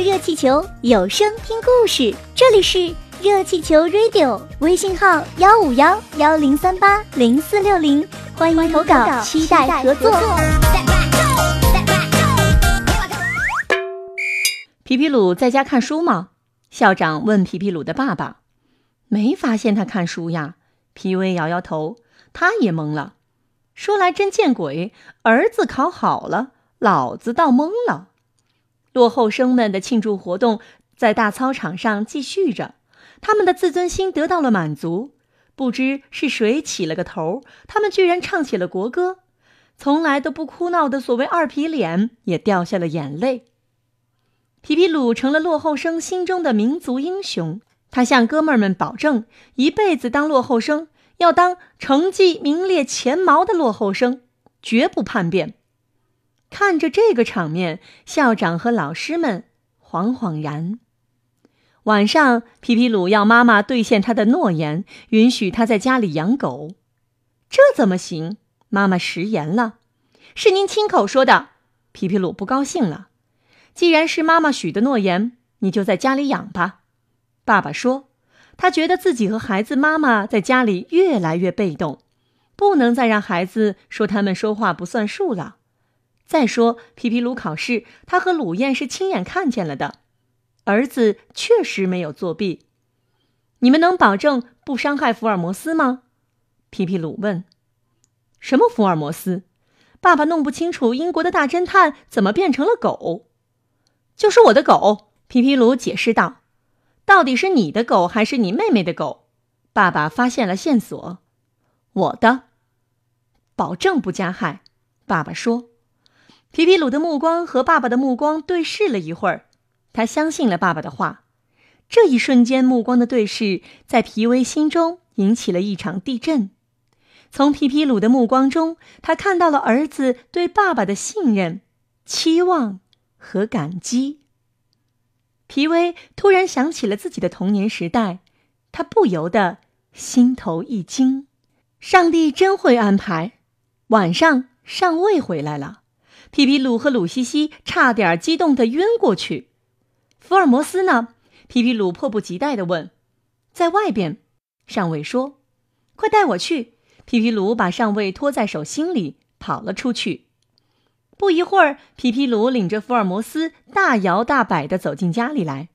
热气球，有声听故事。这里是热气球 Radio，微信号幺五幺幺零三八零四六零，欢迎投稿，期待合作。皮皮鲁在家看书吗？校长问皮皮鲁的爸爸。没发现他看书呀。皮威摇摇头，他也懵了。说来真见鬼，儿子考好了，老子倒懵了。落后生们的庆祝活动在大操场上继续着，他们的自尊心得到了满足。不知是谁起了个头，他们居然唱起了国歌。从来都不哭闹的所谓二皮脸也掉下了眼泪。皮皮鲁成了落后生心中的民族英雄。他向哥们儿们保证，一辈子当落后生，要当成绩名列前茅的落后生，绝不叛变。看着这个场面，校长和老师们惶惶然。晚上，皮皮鲁要妈妈兑现他的诺言，允许他在家里养狗。这怎么行？妈妈食言了。是您亲口说的。皮皮鲁不高兴了。既然是妈妈许的诺言，你就在家里养吧。爸爸说：“他觉得自己和孩子妈妈在家里越来越被动，不能再让孩子说他们说话不算数了。再说皮皮鲁考试，他和鲁燕是亲眼看见了的，儿子确实没有作弊。你们能保证不伤害福尔摩斯吗？”皮皮鲁问。“什么福尔摩斯？”爸爸弄不清楚英国的大侦探怎么变成了狗。“就是我的狗。”皮皮鲁解释道。到底是你的狗还是你妹妹的狗？爸爸发现了线索，我的，保证不加害。爸爸说。皮皮鲁的目光和爸爸的目光对视了一会儿，他相信了爸爸的话。这一瞬间，目光的对视在皮威心中引起了一场地震。从皮皮鲁的目光中，他看到了儿子对爸爸的信任、期望和感激。皮威突然想起了自己的童年时代，他不由得心头一惊。上帝真会安排。晚上，上尉回来了，皮皮鲁和鲁西西差点激动的晕过去。福尔摩斯呢？皮皮鲁迫不及待的问。在外边，上尉说：“快带我去。”皮皮鲁把上尉拖在手心里，跑了出去。不一会儿，皮皮鲁领着福尔摩斯大摇大摆地走进家里来。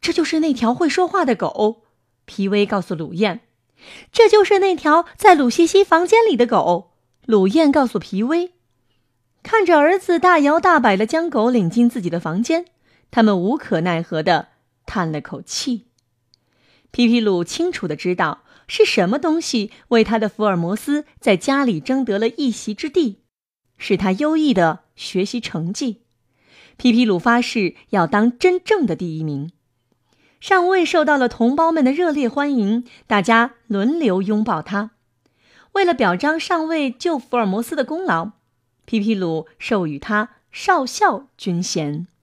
这就是那条会说话的狗，皮威告诉鲁燕。这就是那条在鲁西西房间里的狗，鲁燕告诉皮威。看着儿子大摇大摆地将狗领进自己的房间，他们无可奈何地叹了口气。皮皮鲁清楚地知道是什么东西为他的福尔摩斯在家里争得了一席之地。是他优异的学习成绩，皮皮鲁发誓要当真正的第一名。上尉受到了同胞们的热烈欢迎，大家轮流拥抱他。为了表彰上尉救福尔摩斯的功劳，皮皮鲁授予他少校军衔。